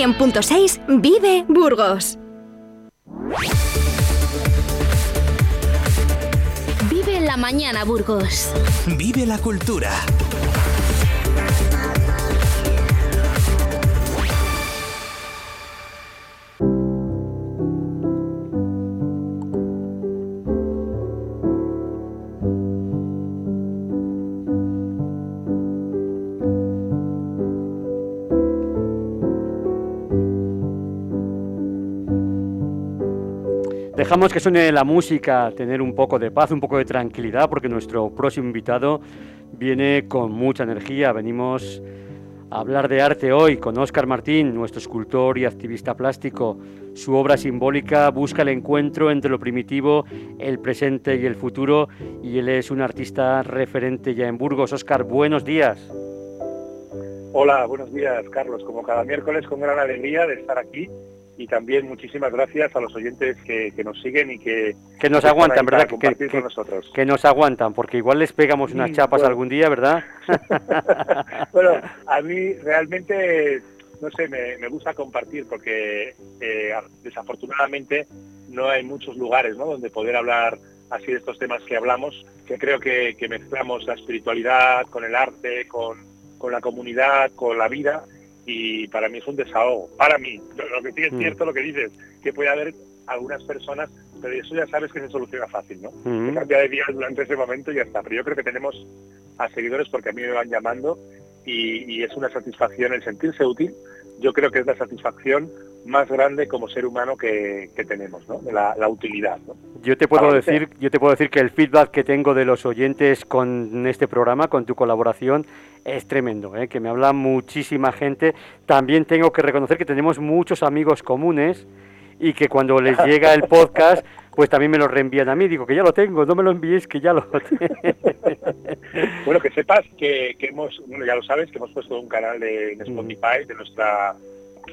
100.6 Vive Burgos. Vive la mañana Burgos. Vive la cultura. Dejamos que suene la música, tener un poco de paz, un poco de tranquilidad, porque nuestro próximo invitado viene con mucha energía. Venimos a hablar de arte hoy con Óscar Martín, nuestro escultor y activista plástico. Su obra simbólica busca el encuentro entre lo primitivo, el presente y el futuro, y él es un artista referente ya en Burgos. Óscar, buenos días. Hola, buenos días, Carlos. Como cada miércoles, con gran alegría de estar aquí y también muchísimas gracias a los oyentes que, nos siguen y que, que nos aguantan, ¿verdad? Que, con nosotros. que nos aguantan, porque igual les pegamos unas chapas algún día, ¿verdad? bueno, a mí realmente, no sé, me, gusta compartir porque eh, desafortunadamente no hay muchos lugares ¿no? donde poder hablar así de estos temas que hablamos, que creo que, mezclamos la espiritualidad con el arte, con, con la comunidad, con la vida y para mí es un desahogo. Para mí, lo, que sí es mm. cierto lo que dices, que puede haber algunas personas, pero eso ya sabes que se soluciona fácil, ¿no? Mm. cambia de día durante ese momento y ya está. Pero yo creo que tenemos a seguidores porque a mí me van llamando y, es una satisfacción el sentirse útil. Yo creo que es la satisfacción más grande como ser humano que, tenemos, ¿no? La, la utilidad, ¿no? Yo te puedo decir, yo te puedo decir que el feedback que tengo de los oyentes con este programa, con tu colaboración, es tremendo, ¿eh? que me habla muchísima gente. También tengo que reconocer que tenemos muchos amigos comunes y que cuando les llega el podcast, pues también me lo reenvían a mí. Digo que ya lo tengo, no me lo envíes, que ya lo tengo. bueno, que sepas que, hemos, bueno, ya lo sabes, que hemos puesto un canal de, mm. Spotify de nuestra,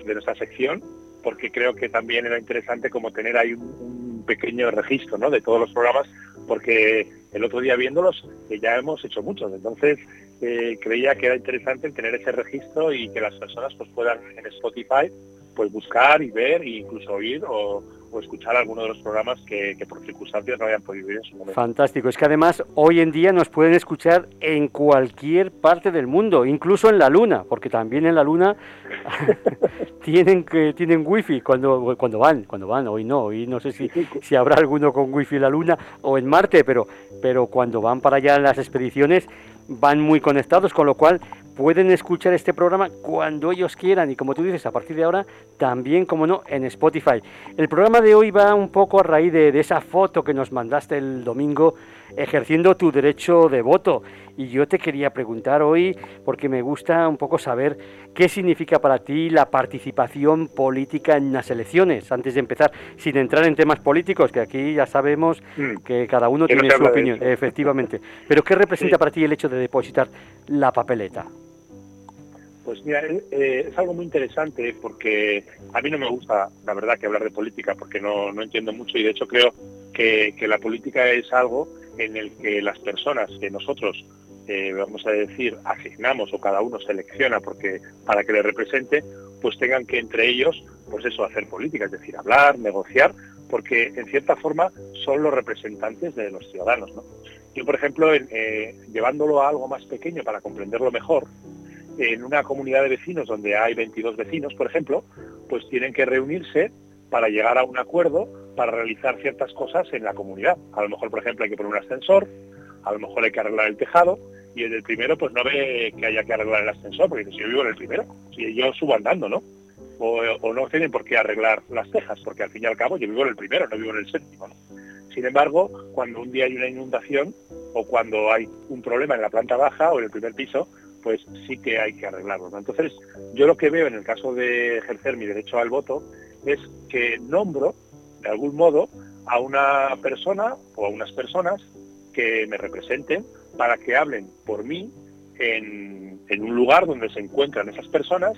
de nuestra sección, porque creo que también era interesante como tener ahí un pequeño registro ¿no? de todos los programas, porque el otro día viéndolos ya hemos hecho muchos, entonces eh, creía que era interesante tener ese registro y que las personas pues puedan en Spotify pues buscar y ver e incluso oír o, o escuchar alguno de los programas que, por circunstancias no hayan podido ir en su momento. Fantástico, es que además hoy en día nos pueden escuchar en cualquier parte del mundo, incluso en la Luna, porque también en la Luna tienen que tienen wifi cuando cuando van, cuando van, hoy no, hoy no sé si, si habrá alguno con wifi en la Luna o en Marte, pero pero cuando van para allá en las expediciones van muy conectados, con lo cual pueden escuchar este programa cuando ellos quieran y como tú dices, a partir de ahora también, como no, en Spotify. El programa de hoy va un poco a raíz de, esa foto que nos mandaste el domingo ejerciendo tu derecho de voto. Y yo te quería preguntar hoy, porque me gusta un poco saber qué significa para ti la participación política en las elecciones, antes de empezar, sin entrar en temas políticos, que aquí ya sabemos mm. que cada uno tiene su opinión, efectivamente. Pero ¿qué representa para ti el hecho de depositar la papeleta? Pues mira, eh, eh, es algo muy interesante porque a mí no me gusta, la verdad, que hablar de política porque no, entiendo mucho y de hecho creo que, la política es algo en el que las personas que nosotros, eh, vamos a decir, asignamos o cada uno selecciona porque para que le represente, pues tengan que entre ellos, pues eso, hacer política, es decir, hablar, negociar, porque en cierta forma son los representantes de los ciudadanos. ¿no? Yo, por ejemplo, llevándolo a algo más pequeño para comprenderlo mejor, en una comunidad de vecinos donde hay 22 vecinos, por ejemplo, pues tienen que reunirse para llegar a un acuerdo para realizar ciertas cosas en la comunidad. A lo mejor, por ejemplo, hay que poner un ascensor, a lo mejor hay que arreglar el tejado, y el primero pues no ve que haya que arreglar el ascensor, porque si yo vivo en el primero, si yo subo andando, ¿no? O, no tienen por qué arreglar las tejas, porque al fin y al cabo yo vivo en el primero, no vivo en el séptimo. Sin embargo, cuando un día hay una inundación o cuando hay un problema en la planta baja o en el primer piso, pues sí que hay que arreglarlo. Entonces, yo lo que veo en el caso de ejercer mi derecho al voto es que nombro, de algún modo, a una persona o a unas personas que me representen para que hablen por mí en, un lugar donde se encuentran esas personas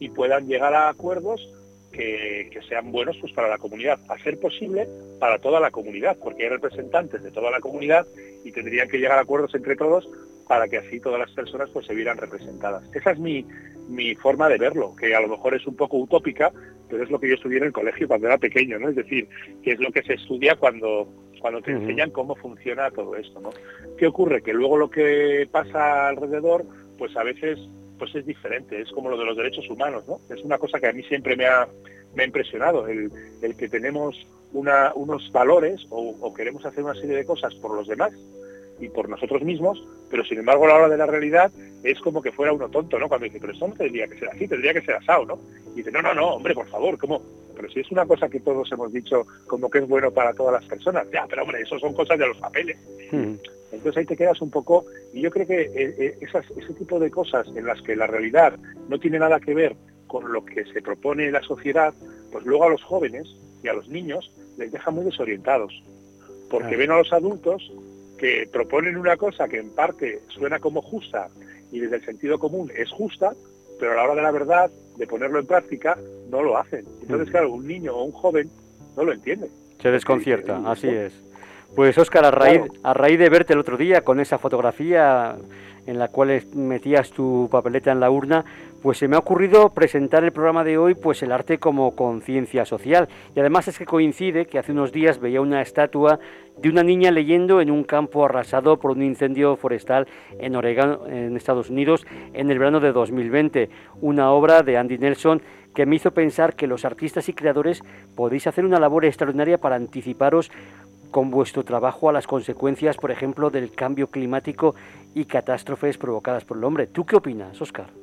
y puedan llegar a acuerdos que, que, sean buenos pues, para la comunidad, a ser posible para toda la comunidad, porque hay representantes de toda la comunidad y tendrían que llegar a acuerdos entre todos para que así todas las personas pues se vieran representadas. Esa es mi, mi forma de verlo, que a lo mejor es un poco utópica, pero es lo que yo estudié en el colegio cuando era pequeño, ¿no? Es decir, que es lo que se estudia cuando, cuando te enseñan cómo funciona todo esto, ¿no? ¿Qué ocurre? Que luego lo que pasa alrededor, pues a veces pues es diferente, es como lo de los derechos humanos, ¿no? Es una cosa que a mí siempre me ha, me ha impresionado, el, que tenemos una, unos valores o, o queremos hacer una serie de cosas por los demás y por nosotros mismos, pero sin embargo a la hora de la realidad es como que fuera uno tonto, ¿no? Cuando dice, pero eso no tendría que ser así, tendría que ser asado, ¿no? Y dice, no, no, no, hombre, por favor, ¿cómo? Pero si es una cosa que todos hemos dicho como que es bueno para todas las personas, ya, pero hombre, eso son cosas de los papeles. Hmm. Entonces ahí te quedas un poco, y yo creo que eh, eh, esas, ese tipo de cosas en las que la realidad no tiene nada que ver con lo que se propone la sociedad, pues luego a los jóvenes y a los niños les deja muy desorientados, porque ven a los adultos que proponen una cosa que en parte suena como justa y desde el sentido común es justa, pero a la hora de la verdad, de ponerlo en práctica, no lo hacen. Entonces, claro, un niño o un joven no lo entiende. Se desconcierta, así es. Pues Óscar, a raíz, a raíz de verte el otro día con esa fotografía en la cual metías tu papeleta en la urna, pues se me ha ocurrido presentar el programa de hoy, pues el arte como conciencia social. Y además es que coincide que hace unos días veía una estatua de una niña leyendo en un campo arrasado por un incendio forestal en Oregon, en Estados Unidos, en el verano de 2020. Una obra de Andy Nelson que me hizo pensar que los artistas y creadores podéis hacer una labor extraordinaria para anticiparos con vuestro trabajo a las consecuencias, por ejemplo, del cambio climático y catástrofes provocadas por el hombre. ¿Tú qué opinas, Oscar?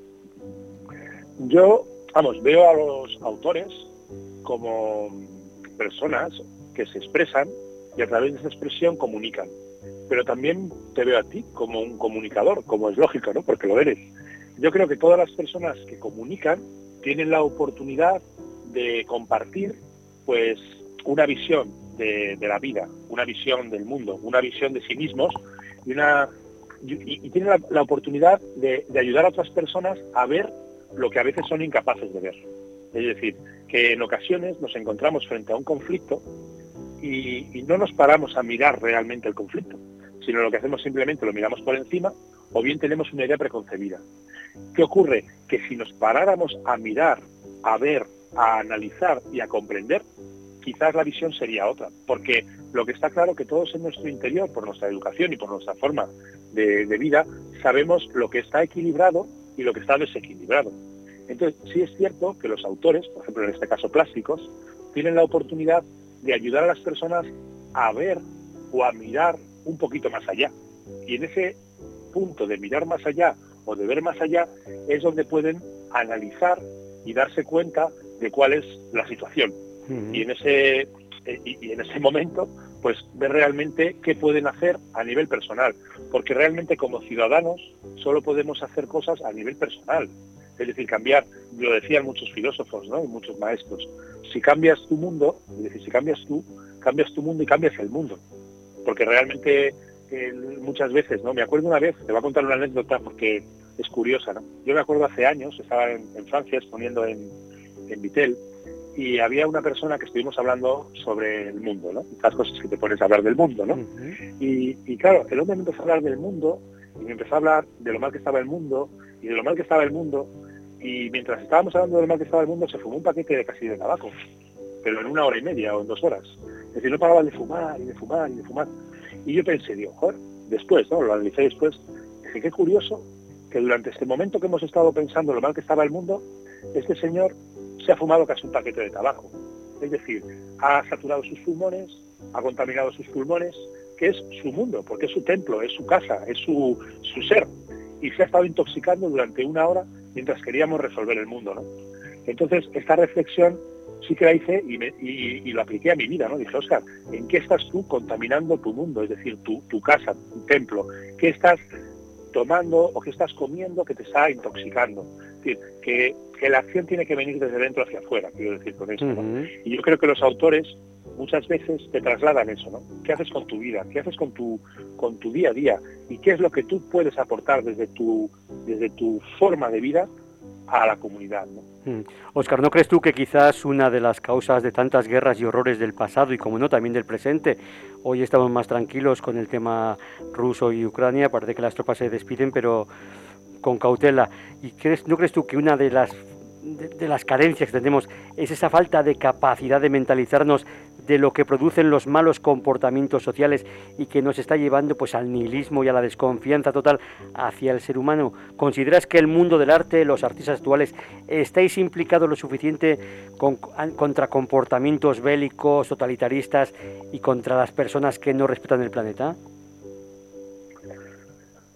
Yo, vamos, veo a los autores como personas que se expresan y a través de esa expresión comunican. Pero también te veo a ti como un comunicador, como es lógico, ¿no? Porque lo eres. Yo creo que todas las personas que comunican tienen la oportunidad de compartir, pues, una visión de, la vida, una visión del mundo, una visión de sí mismos y, una, y, tiene la, oportunidad de, ayudar a otras personas a ver lo que a veces son incapaces de ver. Es decir, que en ocasiones nos encontramos frente a un conflicto y, no nos paramos a mirar realmente el conflicto, sino lo que hacemos simplemente lo miramos por encima o bien tenemos una idea preconcebida. ¿Qué ocurre? Que si nos paráramos a mirar, a ver, a analizar y a comprender, quizás la visión sería otra, porque lo que está claro que todos en nuestro interior, por nuestra educación y por nuestra forma de, vida, sabemos lo que está equilibrado y lo que está desequilibrado. Entonces, sí es cierto que los autores, por ejemplo en este caso plásticos, tienen la oportunidad de ayudar a las personas a ver o a mirar un poquito más allá. Y en ese punto de mirar más allá o de ver más allá es donde pueden analizar y darse cuenta de cuál es la situación y en ese eh, y, en ese momento pues ver realmente qué pueden hacer a nivel personal. Porque realmente como ciudadanos solo podemos hacer cosas a nivel personal. Es decir cambiar lo decían muchos filósofos ¿no? muchos maestros. Si cambias tu mundo es decir si cambias tú cambias tu mundo y cambias el mundo. Porque realmente muchas veces no me acuerdo una vez te voy a contar una anécdota porque es curiosa no yo me acuerdo hace años estaba en, Francia exponiendo en, en Vitel y había una persona que estuvimos hablando sobre el mundo, ¿no? Estas cosas que te pones a hablar del mundo, ¿no? y, claro, el hombre me empezó a hablar del mundo y me empezó a hablar de lo mal que estaba el mundo y de lo mal que estaba el mundo y mientras estábamos hablando de lo mal que estaba el mundo se fumó un paquete de casi de tabaco, pero en una hora y media o en dos horas. Es decir, no paraba de fumar y de fumar y de fumar. Y yo pensé, digo, joder, después, ¿no? Lo analicé después, dije, qué curioso que durante este momento que hemos estado pensando lo mal que estaba el mundo, este señor se ha fumado casi un paquete de tabaco. Es decir, ha saturado sus pulmones, ha contaminado sus pulmones, que es su mundo, porque es su templo, es su casa, es su, ser. Y se ha estado intoxicando durante una hora mientras queríamos resolver el mundo. ¿no? Entonces, esta reflexión sí que la hice y, y, lo apliqué a mi vida. ¿no? Dije, Oscar, ¿en qué estás tú contaminando tu mundo? Es decir, tu, tu casa, tu templo. ¿Qué estás tomando o qué estás comiendo que te está intoxicando? Decir, que que la acción tiene que venir desde dentro hacia afuera, quiero decir con esto. Y yo creo que los autores muchas veces te trasladan eso, ¿no? ¿Qué haces con tu vida? ¿Qué haces con tu, con tu día a día? ¿Y qué es lo que tú puedes aportar desde tu, desde tu forma de vida a la comunidad. ¿no? Oscar, ¿no crees tú que quizás una de las causas de tantas guerras y horrores del pasado y como no también del presente, hoy estamos más tranquilos con el tema ruso y Ucrania, parece que las tropas se despiden, pero con cautela. ¿Y crees, no crees tú que una de las de, las carencias que tenemos es esa falta de capacidad de mentalizarnos de lo que producen los malos comportamientos sociales y que nos está llevando pues al nihilismo y a la desconfianza total hacia el ser humano. ¿Consideras que el mundo del arte, los artistas actuales, estáis implicados lo suficiente contra comportamientos bélicos, totalitaristas y contra las personas que no respetan el planeta?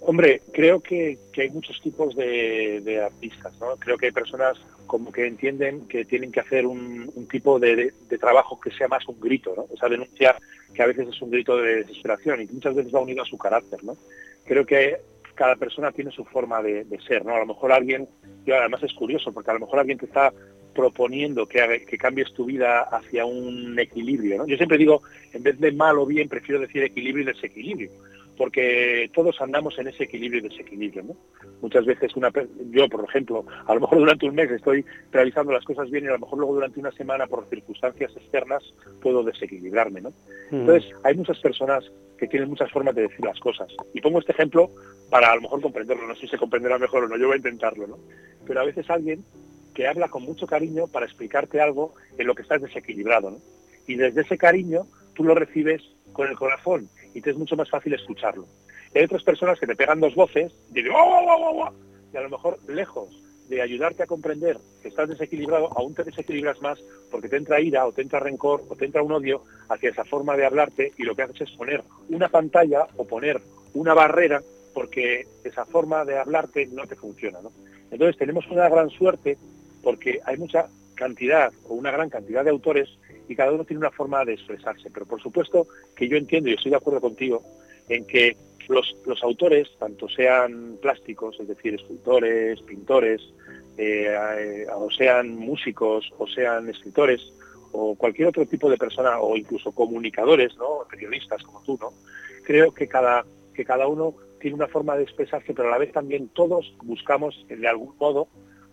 Hombre, creo que, hay muchos tipos de, artistas, ¿no? Creo que hay personas como que entienden que tienen que hacer un, tipo de, trabajo que sea más un grito, ¿no? O sea, denunciar que a veces es un grito de desesperación y muchas veces va unido a su carácter, ¿no? Creo que cada persona tiene su forma de, ser, ¿no? A lo mejor alguien, y además es curioso, porque a lo mejor alguien te está proponiendo que, que cambies tu vida hacia un equilibrio, ¿no? Yo siempre digo, en vez de mal o bien, prefiero decir equilibrio y desequilibrio porque todos andamos en ese equilibrio y desequilibrio. ¿no? Muchas veces una, yo, por ejemplo, a lo mejor durante un mes estoy realizando las cosas bien y a lo mejor luego durante una semana por circunstancias externas puedo desequilibrarme. ¿no? Mm. Entonces, hay muchas personas que tienen muchas formas de decir las cosas. Y pongo este ejemplo para a lo mejor comprenderlo, no sé si se comprenderá mejor o no, yo voy a intentarlo. ¿no? Pero a veces alguien que habla con mucho cariño para explicarte algo en lo que estás desequilibrado. ¿no? Y desde ese cariño tú lo recibes con el corazón y te es mucho más fácil escucharlo. hay otras personas que te pegan dos voces y, y a lo mejor lejos de ayudarte a comprender que estás desequilibrado, aún te desequilibras más porque te entra ira o te entra rencor o te entra un odio hacia esa forma de hablarte y lo que haces es poner una pantalla o poner una barrera porque esa forma de hablarte no te funciona. Entonces tenemos una gran suerte porque hay mucha cantidad o una gran cantidad de autores y cada uno tiene una forma de expresarse. Pero por supuesto que yo entiendo y estoy de acuerdo contigo en que los, autores, tanto sean plásticos, es decir, escultores, pintores, eh, o sean músicos, o sean escritores, o cualquier otro tipo de persona, o incluso comunicadores, ¿no? periodistas como tú, ¿no? creo que cada, que cada uno tiene una forma de expresarse, pero a la vez también todos buscamos de algún modo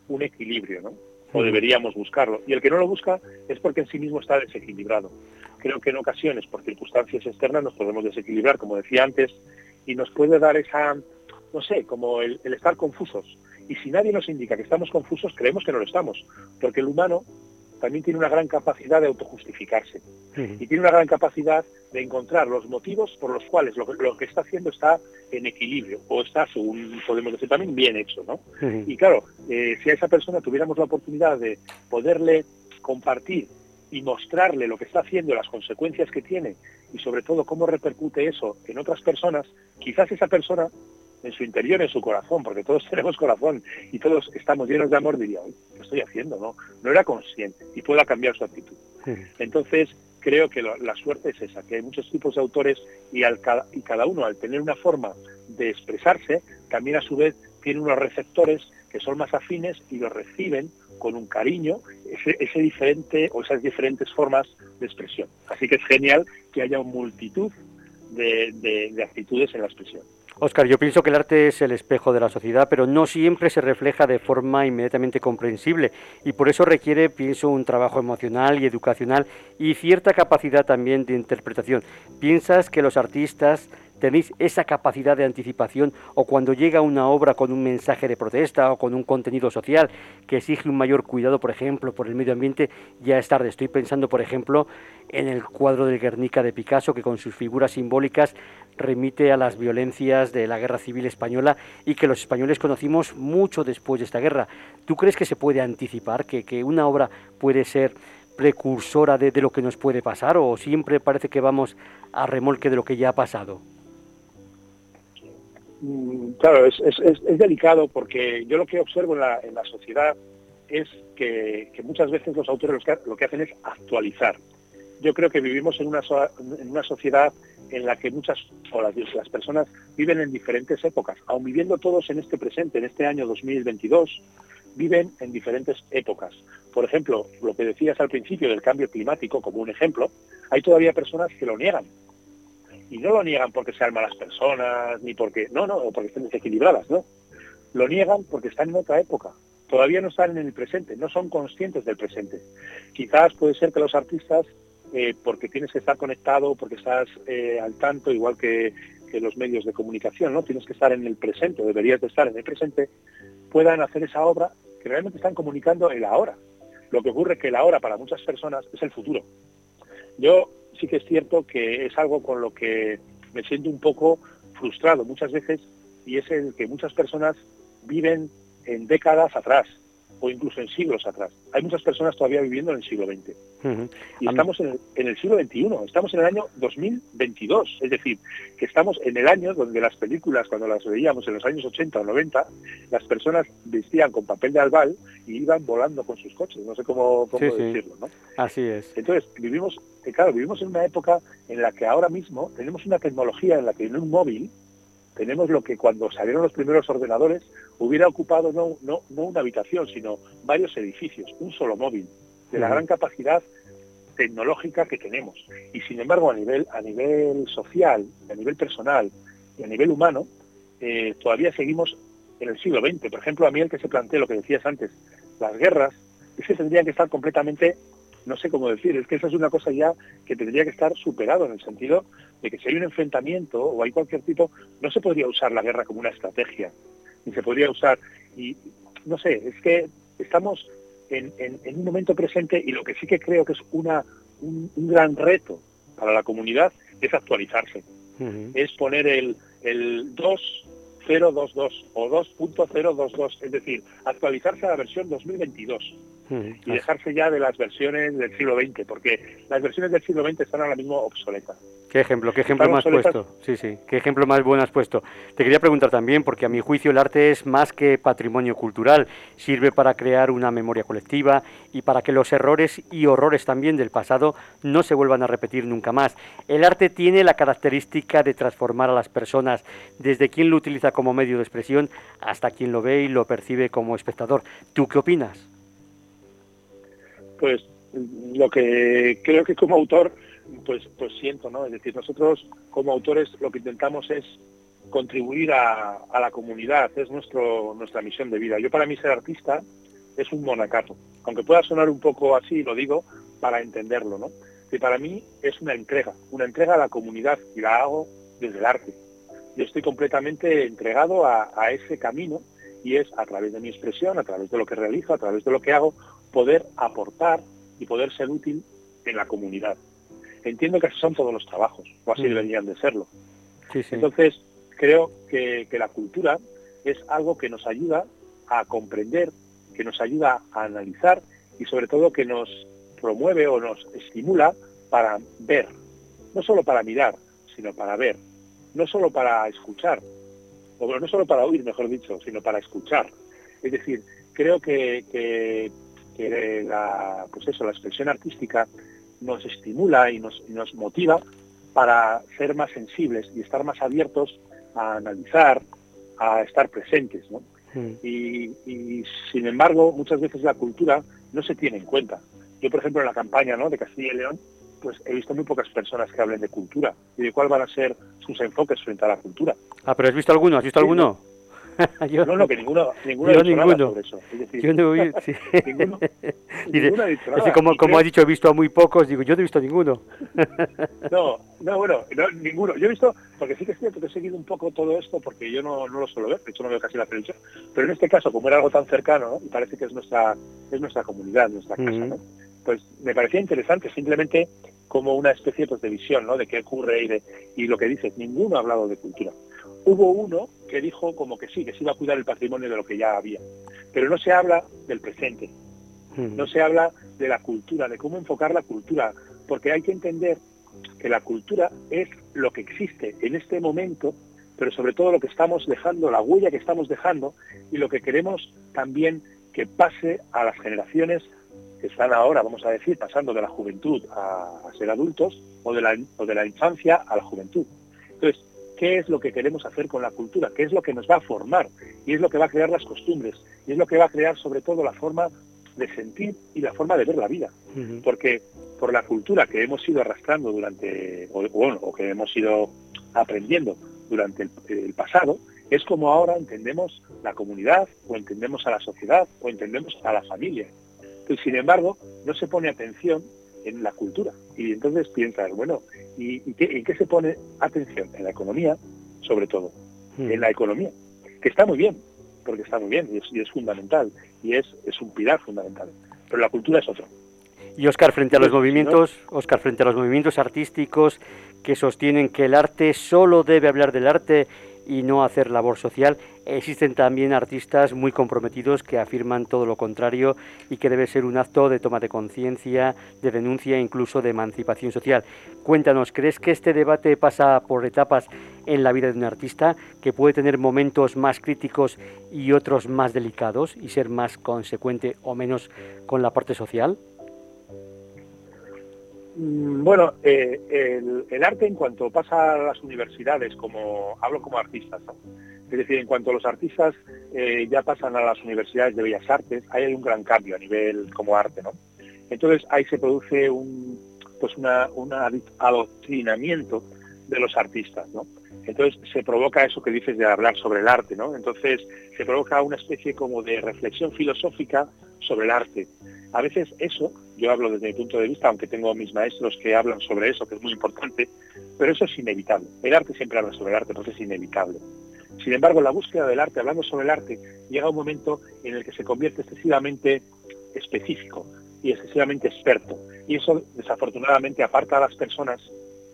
un equilibrio. ¿no? O deberíamos buscarlo. Y el que no lo busca es porque en sí mismo está desequilibrado. Creo que en ocasiones, por circunstancias externas, nos podemos desequilibrar, como decía antes, y nos puede dar esa, no sé, como el, el estar confusos. Y si nadie nos indica que estamos confusos, creemos que no lo estamos, porque el humano también tiene una gran capacidad de autojustificarse y tiene una gran capacidad de encontrar los motivos por los cuales lo, que está haciendo está en equilibrio o está, según podemos decir, también bien hecho. ¿no? Y claro, eh, si a esa persona tuviéramos la oportunidad de poderle compartir y mostrarle lo que está haciendo, las consecuencias que tiene y sobre todo cómo repercute eso en otras personas, quizás esa persona en su interior, en su corazón, porque todos tenemos corazón y todos estamos llenos de amor, diría, ¿qué estoy haciendo? No, no era consciente y pueda cambiar su actitud. Entonces, creo que la suerte es esa, que hay muchos tipos de autores y, al, y cada uno, al tener una forma de expresarse, también a su vez tiene unos receptores que son más afines y lo reciben con un cariño ese, diferente o esas diferentes formas de expresión. Así que es genial que haya multitud de actitudes en la expresión. Oscar, yo pienso que el arte es el espejo de la sociedad, pero no siempre se refleja de forma inmediatamente comprensible y por eso requiere, pienso, un trabajo emocional y educacional y cierta capacidad también de interpretación. ¿Piensas que los artistas tenéis esa capacidad de anticipación o cuando llega una obra con un mensaje de protesta o con un contenido social que exige un mayor cuidado, por ejemplo, por el medio ambiente, ya es tarde. Estoy pensando, por ejemplo, en el cuadro del Guernica de Picasso, que con sus figuras simbólicas remite a las violencias de la Guerra Civil Española y que los españoles conocimos mucho después de esta guerra. ¿Tú crees que se puede anticipar, que, que una obra puede ser precursora de, de lo que nos puede pasar o siempre parece que vamos a remolque de lo que ya ha pasado? Mm, claro, es, delicado porque yo lo que observo en la, en la sociedad es que, muchas veces los autores lo que, hacen es actualizar. Yo creo que vivimos en una, en una sociedad en la que muchas o las, las, personas viven en diferentes épocas, aun viviendo todos en este presente, en este año 2022, viven en diferentes épocas. Por ejemplo, lo que decías al principio del cambio climático, como un ejemplo, hay todavía personas que lo niegan y no lo niegan porque sean malas personas, ni porque, no, no, porque estén desequilibradas, no. Lo niegan porque están en otra época. Todavía no están en el presente, no son conscientes del presente. Quizás puede ser que los artistas, eh, porque tienes que estar conectado, porque estás eh, al tanto, igual que, que los medios de comunicación, ¿no? Tienes que estar en el presente, o deberías de estar en el presente, puedan hacer esa obra que realmente están comunicando el ahora. Lo que ocurre es que el ahora para muchas personas es el futuro. Yo sí que es cierto que es algo con lo que me siento un poco frustrado muchas veces y es el que muchas personas viven en décadas atrás o incluso en siglos atrás. Hay muchas personas todavía viviendo en el siglo XX. Y estamos en el, siglo XXI, estamos en el año 2022, es decir, que estamos en el año donde las películas, cuando las veíamos en los años 80 o 90, las personas vestían con papel de albal y iban volando con sus coches, no sé cómo, decirlo, ¿no? Así es. Entonces, vivimos, eh, claro, vivimos en una época en la que ahora mismo tenemos una tecnología en la que en un móvil tenemos lo que cuando salieron los primeros ordenadores hubiera ocupado no, no, no una habitación, sino varios edificios, un solo móvil, de la gran capacidad tecnológica que tenemos. Y sin embargo, a nivel, a nivel social, a nivel personal y a nivel humano, eh, todavía seguimos en el siglo XX. Por ejemplo, a mí el que se plantea lo que decías antes, las guerras, es que tendrían que estar completamente no sé cómo decir, es que esa es una cosa ya que tendría que estar superado en el sentido de que si hay un enfrentamiento o hay cualquier tipo, no se podría usar la guerra como una estrategia, ni se podría usar, y no sé, es que estamos en, un momento presente y lo que sí que creo que es una, un, gran reto para la comunidad es actualizarse, es poner el, el 2.022 o 2.022, es decir, actualizarse a la versión 2022 y dejarse ya de las versiones del siglo XX, porque las versiones del siglo XX están ahora mismo obsoletas. Qué ejemplo, qué ejemplo más puesto. Sí, sí, qué ejemplo más bueno has puesto. Te quería preguntar también, porque a mi juicio el arte es más que patrimonio cultural, sirve para crear una memoria colectiva y para que los errores y horrores también del pasado no se vuelvan a repetir nunca más. El arte tiene la característica de transformar a las personas, desde quien lo utiliza como medio de expresión hasta quien lo ve y lo percibe como espectador. ¿Tú qué opinas? Pues lo que creo que como autor pues pues siento no es decir nosotros como autores lo que intentamos es contribuir a, la comunidad es nuestro nuestra misión de vida. Yo para mí ser artista es un monacato. Aunque pueda sonar un poco así lo digo para entenderlo no que para mí es una entrega una entrega a la comunidad y la hago desde el arte. Yo estoy completamente entregado a, a ese camino y es a través de mi expresión, a través de lo que realizo, a través de lo que hago, poder aportar y poder ser útil en la comunidad. Entiendo que esos son todos los trabajos, o así mm. deberían de serlo. Entonces, creo que, la cultura es algo que nos ayuda a comprender, que nos ayuda a analizar y sobre todo que nos promueve o nos estimula para ver, no solo para mirar, sino para ver, no solo para escuchar, o no solo para oír, mejor dicho, sino para escuchar. Es decir, creo que, que que la, pues eso, la expresión artística nos estimula y nos, nos motiva para ser más sensibles y estar más abiertos a analizar, a estar presentes. ¿no? Y, y, sin embargo, muchas veces la cultura no se tiene en cuenta. Yo, por ejemplo, en la campaña ¿no? de Castilla y León, pues he visto muy pocas personas que hablen de cultura y de cuál van a ser sus enfoques frente a la cultura. Ah, pero ¿has visto alguno? ¿Has visto alguno? no, no, que ninguno, ninguno ha dicho nada sobre eso. yo no he sí. ninguno, ninguno nada. como, como ha dicho, he visto a muy pocos, digo, yo no he visto a ninguno. no, no, bueno, no, ninguno. Yo he visto, porque sí que es cierto que he seguido un poco todo esto, porque yo no, no lo suelo ver, de hecho no veo casi la televisión, pero en este caso, como era algo tan cercano, ¿no? y parece que es nuestra, es nuestra comunidad, nuestra casa, ¿no? pues me parecía interesante, simplemente como una especie pues, de visión, ¿no? De qué ocurre y, de, y lo que dices, ninguno ha hablado de cultura. Hubo uno que dijo como que sí, que se iba a cuidar el patrimonio de lo que ya había, pero no se habla del presente, no se habla de la cultura, de cómo enfocar la cultura, porque hay que entender que la cultura es lo que existe en este momento, pero sobre todo lo que estamos dejando, la huella que estamos dejando y lo que queremos también que pase a las generaciones que están ahora, vamos a decir, pasando de la juventud a, a ser adultos o de, la, o de la infancia a la juventud. Entonces, qué es lo que queremos hacer con la cultura, qué es lo que nos va a formar y es lo que va a crear las costumbres y es lo que va a crear sobre todo la forma de sentir y la forma de ver la vida. Porque por la cultura que hemos ido arrastrando durante, o, bueno, o que hemos ido aprendiendo durante el, pasado, es como ahora entendemos la comunidad o entendemos a la sociedad o entendemos a la familia. Y sin embargo, no se pone atención en la cultura. Y entonces piensas, bueno, ¿y, qué, ¿en qué se pone atención? En la economía, sobre todo, en la economía, que está muy bien, porque está muy bien y es, fundamental, y es, es un pilar fundamental, pero la cultura es otro. Y Oscar, frente a los movimientos, Oscar, frente a los movimientos artísticos que sostienen que el arte solo debe hablar del arte y no hacer labor social. Existen también artistas muy comprometidos que afirman todo lo contrario y que debe ser un acto de toma de conciencia, de denuncia e incluso de emancipación social. Cuéntanos, ¿crees que este debate pasa por etapas en la vida de un artista, que puede tener momentos más críticos y otros más delicados y ser más consecuente o menos con la parte social? Mm, bueno, eh, el, arte en cuanto pasa a las universidades, como hablo como artistas, es decir, en cuanto los artistas eh, ya pasan a las universidades de bellas artes, hay un gran cambio a nivel como arte, ¿no? Entonces ahí se produce un, pues una, un adoctrinamiento de los artistas, ¿no? Entonces se provoca eso que dices de hablar sobre el arte, ¿no? Entonces se provoca una especie como de reflexión filosófica sobre el arte. A veces eso, yo hablo desde mi punto de vista, aunque tengo mis maestros que hablan sobre eso, que es muy importante, pero eso es inevitable. El arte siempre habla sobre el arte porque es inevitable. Sin embargo, la búsqueda del arte, hablando sobre el arte, llega un momento en el que se convierte excesivamente específico y excesivamente experto. Y eso, desafortunadamente, aparta a las personas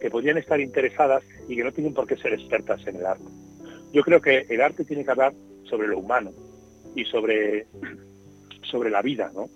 que podrían estar interesadas y que no tienen por qué ser expertas en el arte. Yo creo que el arte tiene que hablar sobre lo humano y sobre, sobre la vida, ¿no?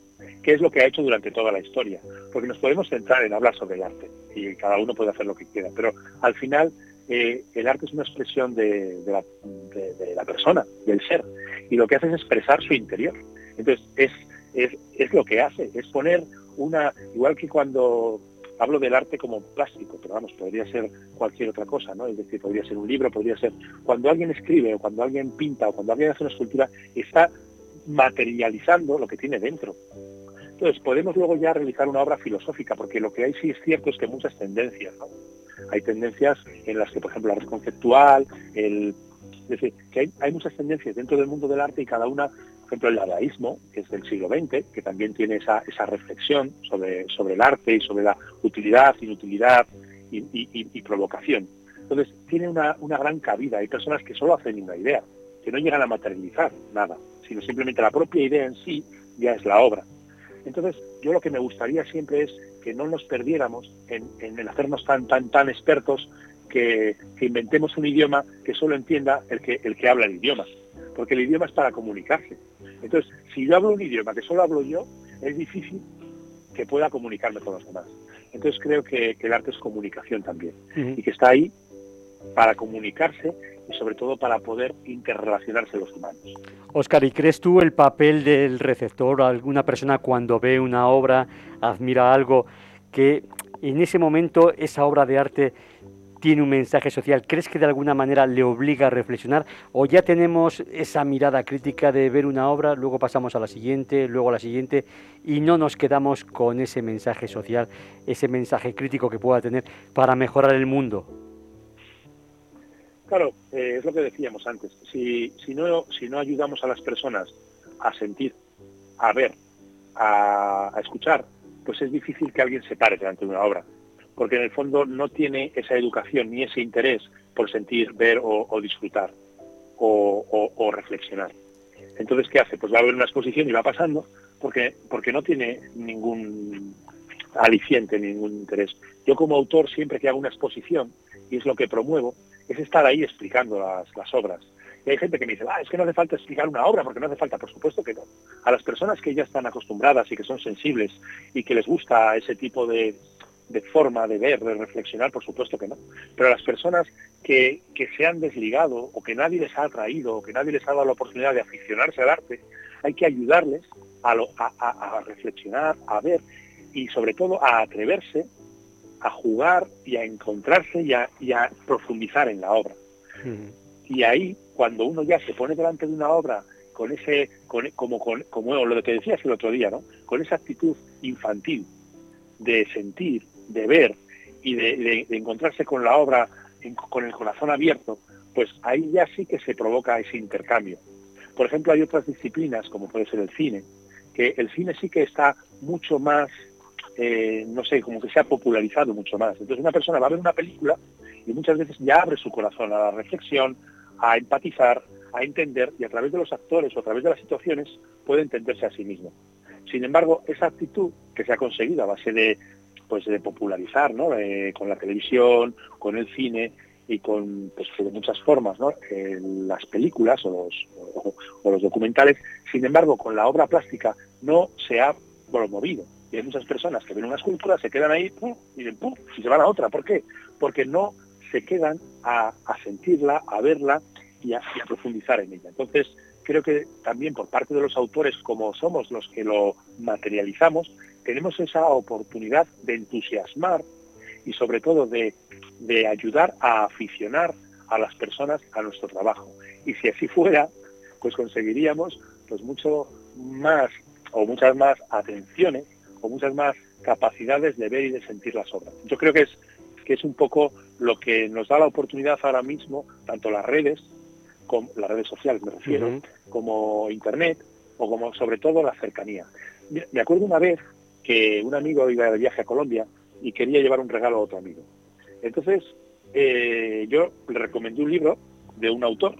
¿Qué es lo que ha hecho durante toda la historia? Porque nos podemos centrar en hablar sobre el arte y cada uno puede hacer lo que quiera, pero al final eh, el arte es una expresión de, la, persona, del ser, y lo que hace es expresar su interior. Entonces, es, es, es lo que hace, es poner una, igual que cuando hablo del arte como plástico, pero vamos, podría ser cualquier otra cosa, ¿no? Es decir, podría ser un libro, podría ser cuando alguien escribe o cuando alguien pinta o cuando alguien hace una escultura, está materializando lo que tiene dentro. Entonces, podemos luego ya realizar una obra filosófica, porque lo que hay sí es cierto es que muchas tendencias, ¿no? Hay tendencias en las que, por ejemplo, la red conceptual, el, es decir, que hay, muchas tendencias dentro del mundo del arte y cada una ejemplo, el dadaísmo, que es del siglo XX, que también tiene esa, esa reflexión sobre, sobre el arte y sobre la utilidad, inutilidad y, provocación. Entonces, tiene una, una, gran cabida. Hay personas que solo hacen una idea, que no llegan a materializar nada, sino simplemente la propia idea en sí ya es la obra. Entonces, yo lo que me gustaría siempre es que no nos perdiéramos en, en hacernos tan, tan, tan expertos que, que, inventemos un idioma que solo entienda el que, el que habla el idioma. Porque el idioma es para comunicarse. Entonces, si yo hablo un idioma que solo hablo yo, es difícil que pueda comunicarme con los demás. Entonces creo que, el arte es comunicación también y que está ahí para comunicarse y sobre todo para poder interrelacionarse los humanos. Oscar, ¿y crees tú el papel del receptor, alguna persona cuando ve una obra, admira algo, que en ese momento esa obra de arte tiene un mensaje social. ¿Crees que de alguna manera le obliga a reflexionar o ya tenemos esa mirada crítica de ver una obra, luego pasamos a la siguiente, luego a la siguiente y no nos quedamos con ese mensaje social, ese mensaje crítico que pueda tener para mejorar el mundo? Claro, eh, es lo que decíamos antes. Si, si, no, si no ayudamos a las personas a sentir, a ver, a, a escuchar, pues es difícil que alguien se pare delante de una obra porque en el fondo no tiene esa educación ni ese interés por sentir, ver o, disfrutar o, reflexionar. Entonces, ¿qué hace? Pues va a ver una exposición y va pasando porque, porque no tiene ningún aliciente, ningún interés. Yo como autor, siempre que hago una exposición, y es lo que promuevo, es estar ahí explicando las, las obras. Y hay gente que me dice, ah, es que no hace falta explicar una obra, porque no hace falta, por supuesto que no. A las personas que ya están acostumbradas y que son sensibles y que les gusta ese tipo de, de forma de ver, de reflexionar, por supuesto que no. Pero las personas que, se han desligado o que nadie les ha atraído o que nadie les ha dado la oportunidad de aficionarse al arte, hay que ayudarles a, a, reflexionar, a ver y sobre todo a atreverse a jugar y a encontrarse y a, profundizar en la obra. Y ahí, cuando uno ya se pone delante de una obra con ese, como, como lo que decías el otro día, ¿no? con esa actitud infantil de sentir, de ver y de, encontrarse con la obra con el corazón abierto, pues ahí ya sí que se provoca ese intercambio. Por ejemplo, hay otras disciplinas, como puede ser el cine, que el cine sí que está mucho más, eh, no sé, como que se ha popularizado mucho más. Entonces una persona va a ver una película y muchas veces ya abre su corazón a la reflexión, a empatizar, a entender y a través de los actores o a través de las situaciones puede entenderse a sí mismo. Sin embargo, esa actitud que se ha conseguido a base de, pues, de popularizar ¿no? Eh, con la televisión, con el cine y con pues, de muchas formas ¿no? las películas o los, o, los documentales, sin embargo, con la obra plástica no se ha promovido. Y hay muchas personas que ven una escultura, se quedan ahí y, y se van a otra. ¿Por qué? Porque no se quedan a, sentirla, a verla y a, profundizar en ella. Entonces, creo que también por parte de los autores, como somos los que lo materializamos, tenemos esa oportunidad de entusiasmar y sobre todo de, de ayudar a aficionar a las personas a nuestro trabajo. Y si así fuera, pues conseguiríamos pues mucho más o muchas más atenciones o muchas más capacidades de ver y de sentir las obras. Yo creo que es que es un poco lo que nos da la oportunidad ahora mismo, tanto las redes, como las redes sociales me refiero, como Internet, o como sobre todo la cercanía. Me acuerdo una vez que un amigo iba de viaje a Colombia y quería llevar un regalo a otro amigo. Entonces, eh, yo le recomendé un libro de un autor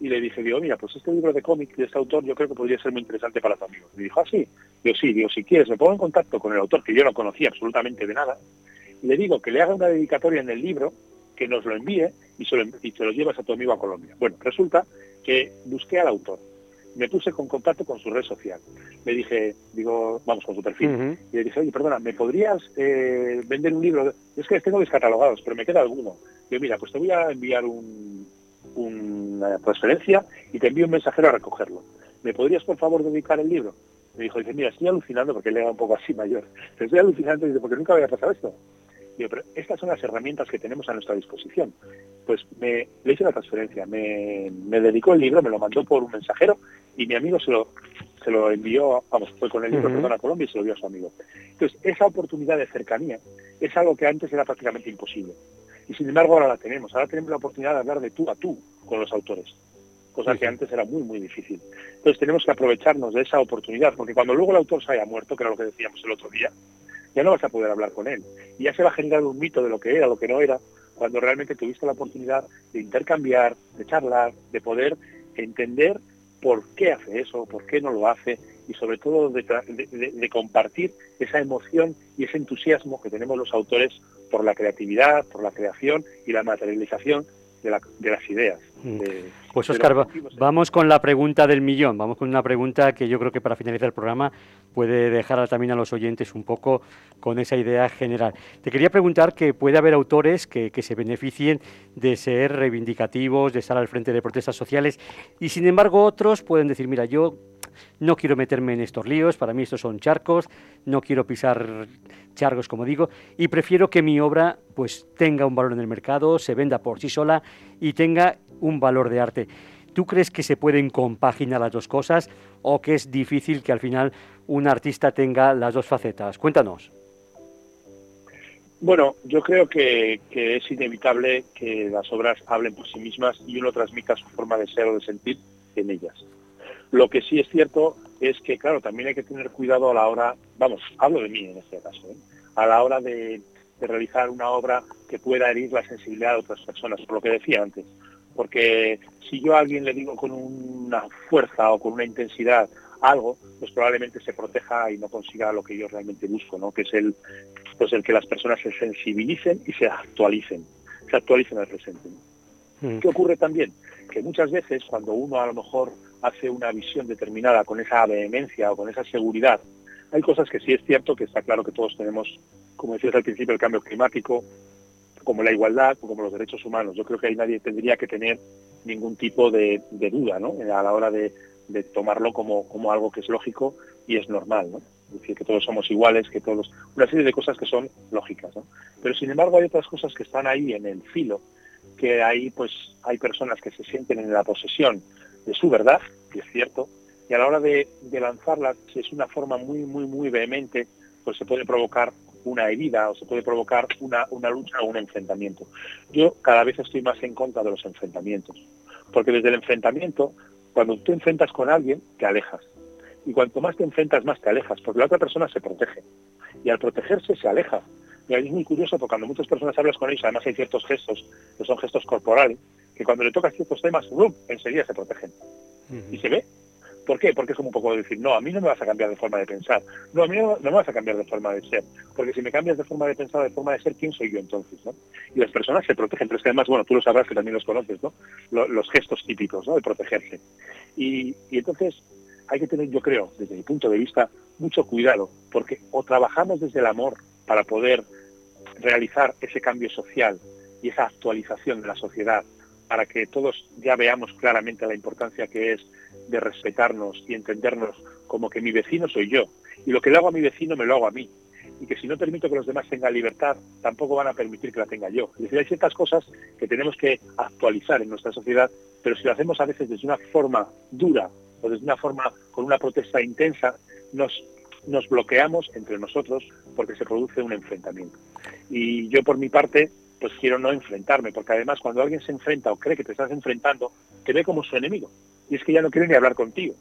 y le dije, digo, mira, pues este libro de cómic de este autor yo creo que podría ser muy interesante para tu amigo. Me dijo, ah, sí. Digo, sí, digo, si quieres, me pongo en contacto con el autor, que yo no conocía absolutamente de nada, le digo que le haga una dedicatoria en el libro, que nos lo envíe y se lo, y lo llevas a tu amigo a Colombia. Bueno, resulta que busqué al autor, me puse con contacto con su red social. Le dije, digo, vamos, con su perfil. Y le dije, oye, perdona, ¿me podrías eh, vender un libro? Es que tengo descatalogados, pero me queda alguno. Digo, mira, pues te voy a enviar una transferencia y te envío un mensajero a recogerlo. ¿Me podrías, por favor, dedicar el libro? Me dijo, dice, mira, estoy alucinando, porque él era un poco así mayor. Estoy alucinando, dice, porque nunca había pasado esto pero estas son las herramientas que tenemos a nuestra disposición. Pues me, le hice la transferencia, me, dedicó el libro, me lo mandó por un mensajero y mi amigo se lo, se lo envió, vamos, fue con el libro, perdón, a Colombia y se lo dio a su amigo. Entonces, esa oportunidad de cercanía es algo que antes era prácticamente imposible. Y sin embargo ahora la tenemos, ahora tenemos la oportunidad de hablar de tú a tú con los autores, cosa que antes era muy, muy difícil. Entonces tenemos que aprovecharnos de esa oportunidad, porque cuando luego el autor se haya muerto, que era lo que decíamos el otro día, ya no vas a poder hablar con él. Y ya se va a generar un mito de lo que era, lo que no era, cuando realmente tuviste la oportunidad de intercambiar, de charlar, de poder entender por qué hace eso, por qué no lo hace y sobre todo de, compartir esa emoción y ese entusiasmo que tenemos los autores por la creatividad, por la creación y la materialización de, las ideas. Mm. pues Oscar, vamos con la pregunta del millón, vamos con una pregunta que yo creo que para finalizar el programa puede dejar también a los oyentes un poco con esa idea general. Te quería preguntar que puede haber autores que, que se beneficien de ser reivindicativos, de estar al frente de protestas sociales y sin embargo otros pueden decir, mira, yo no quiero meterme en estos líos, para mí estos son charcos, no quiero pisar charcos, como digo, y prefiero que mi obra pues tenga un valor en el mercado, se venda por sí sola y tenga un valor de arte. ¿Tú crees que se pueden compaginar las dos cosas o que es difícil que al final un artista tenga las dos facetas? Cuéntanos. Bueno, yo creo que, que, es inevitable que las obras hablen por sí mismas y uno transmita su forma de ser o de sentir en ellas. Lo que sí es cierto es que, claro, también hay que tener cuidado a la hora, vamos, hablo de mí en este caso, ¿eh? a la hora de, realizar una obra que pueda herir la sensibilidad de otras personas, por lo que decía antes. Porque si yo a alguien le digo con una fuerza o con una intensidad algo, pues probablemente se proteja y no consiga lo que yo realmente busco, ¿no? Que es el, pues el que las personas se sensibilicen y se actualicen, se actualicen al presente. Mm. ¿Qué ocurre también? Que muchas veces cuando uno a lo mejor hace una visión determinada con esa vehemencia o con esa seguridad. Hay cosas que sí es cierto que está claro que todos tenemos, como decías al principio, el cambio climático, como la igualdad, como los derechos humanos. Yo creo que ahí nadie tendría que tener ningún tipo de, duda ¿no? a la hora de, tomarlo como, como, algo que es lógico y es normal. ¿no? Es decir, que todos somos iguales, que todos... Una serie de cosas que son lógicas. ¿no? Pero sin embargo hay otras cosas que están ahí en el filo, que ahí pues hay personas que se sienten en la posesión de su verdad, que es cierto, y a la hora de, lanzarla, si es una forma muy, muy, muy vehemente, pues se puede provocar una herida o se puede provocar una, una lucha o un enfrentamiento. Yo cada vez estoy más en contra de los enfrentamientos, porque desde el enfrentamiento, cuando tú enfrentas con alguien, te alejas. Y cuanto más te enfrentas, más te alejas, porque la otra persona se protege. Y al protegerse se aleja. Es muy curioso porque cuando muchas personas hablas con ellos, además hay ciertos gestos, que son gestos corporales, que cuando le tocas ciertos temas, ¡bum! enseguida se protegen. Y se ve. ¿Por qué? Porque es como un poco decir, no, a mí no me vas a cambiar de forma de pensar, no, a mí no, me vas a cambiar de forma de ser, porque si me cambias de forma de pensar, de forma de ser, ¿quién soy yo entonces? ¿no? Y las personas se protegen, pero es que además, bueno, tú lo sabrás que también los conoces, ¿no? Los, gestos típicos, ¿no? De protegerse. Y, y entonces hay que tener, yo creo, desde mi punto de vista, mucho cuidado, porque o trabajamos desde el amor para poder realizar ese cambio social y esa actualización de la sociedad para que todos ya veamos claramente la importancia que es de respetarnos y entendernos como que mi vecino soy yo y lo que le hago a mi vecino me lo hago a mí y que si no permito que los demás tengan libertad tampoco van a permitir que la tenga yo. Es decir, hay ciertas cosas que tenemos que actualizar en nuestra sociedad, pero si lo hacemos a veces desde una forma dura o desde una forma con una protesta intensa, nos nos bloqueamos entre nosotros porque se produce un enfrentamiento. Y yo por mi parte, pues quiero no enfrentarme, porque además cuando alguien se enfrenta o cree que te estás enfrentando, te ve como su enemigo. Y es que ya no quiere ni hablar contigo.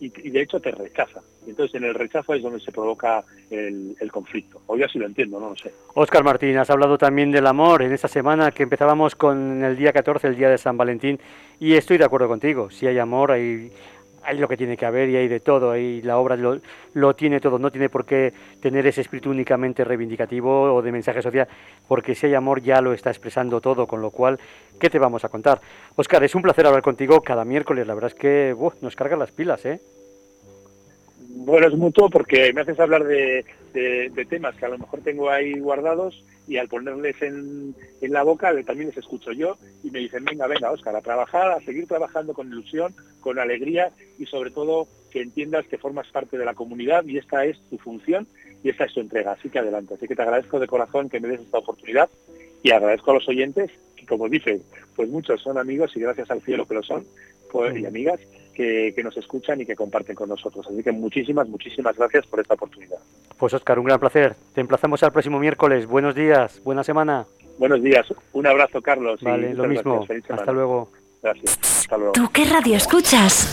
Y, de hecho te rechaza. Entonces en el rechazo es donde se provoca el, conflicto. O ya sí lo entiendo, no lo sé. Óscar Martín, has hablado también del amor en esta semana que empezábamos con el día 14, el día de San Valentín, y estoy de acuerdo contigo. Si hay amor, hay hay lo que tiene que haber y hay de todo, y la obra lo, tiene todo, no tiene por qué tener ese espíritu únicamente reivindicativo o de mensaje social, porque si hay amor ya lo está expresando todo, con lo cual, ¿qué te vamos a contar? Oscar, es un placer hablar contigo cada miércoles, la verdad es que nos cargan las pilas, ¿eh? Bueno, es mutuo porque me haces hablar de, temas que a lo mejor tengo ahí guardados y al ponerles en, la boca también les escucho yo y me dicen, venga, venga, Óscar, a trabajar, a seguir trabajando con ilusión, con alegría y sobre todo que entiendas que formas parte de la comunidad y esta es tu función y esta es tu entrega. Así que adelante. Así que te agradezco de corazón que me des esta oportunidad y agradezco a los oyentes que, como dicen, pues muchos son amigos y gracias al cielo que lo son, pues, y amigas, que, nos escuchan y que comparten con nosotros. Así que muchísimas, muchísimas gracias por esta oportunidad. Pues Oscar, un gran placer. Te emplazamos al próximo miércoles. Buenos días, buena semana. Buenos días. Un abrazo, Carlos. Vale, lo mismo. Hasta luego. Gracias. Hasta luego. ¿Tú qué radio escuchas?